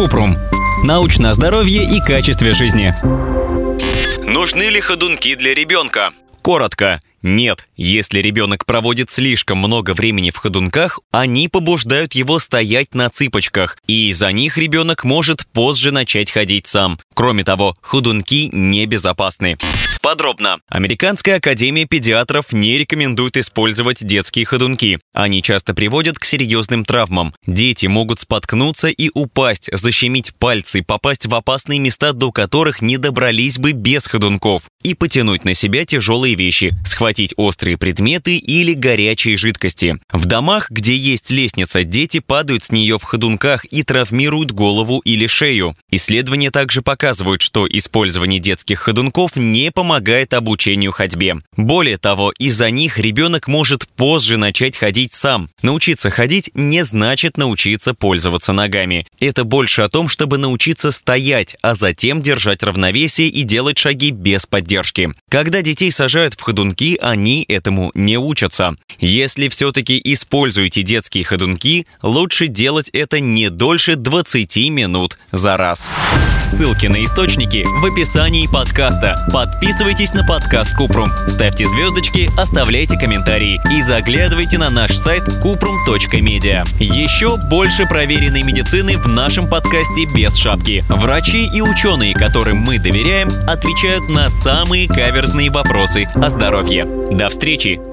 Купрум. Научное здоровье и качестве жизни. Нужны ли ходунки для ребенка? Коротко. Нет, если ребенок проводит слишком много времени в ходунках, они побуждают его стоять на цыпочках, и из-за них ребенок может позже начать ходить сам. Кроме того, ходунки небезопасны. Подробно. Американская академия педиатров не рекомендует использовать детские ходунки. Они часто приводят к серьезным травмам. Дети могут споткнуться и упасть, защемить пальцы, попасть в опасные места, до которых не добрались бы без ходунков, и потянуть на себя тяжелые вещи, схватить острые предметы или горячие жидкости. В домах, где есть лестница, дети падают с нее в ходунках и травмируют голову или шею. Исследования также показывают, что использование детских ходунков не помогает обучению ходьбе. Более того, из-за них ребенок может позже начать ходить сам. Научиться ходить не значит научиться пользоваться ногами. Это больше о том, чтобы научиться стоять, а затем держать равновесие и делать шаги без поддержки. Когда детей сажают в ходунки, они этому не учатся. Если все-таки используете детские ходунки, лучше делать это не дольше 20 минут за раз. Ссылки на источники в описании подкаста. Подписывайтесь на подкаст Купрум, ставьте звездочки, оставляйте комментарии и заглядывайте на наш сайт kuprum.media. Еще больше проверенной медицины в нашем подкасте без шапки. Врачи и ученые, которым мы доверяем, отвечают на самые каверзные вопросы о здоровье. До встречи!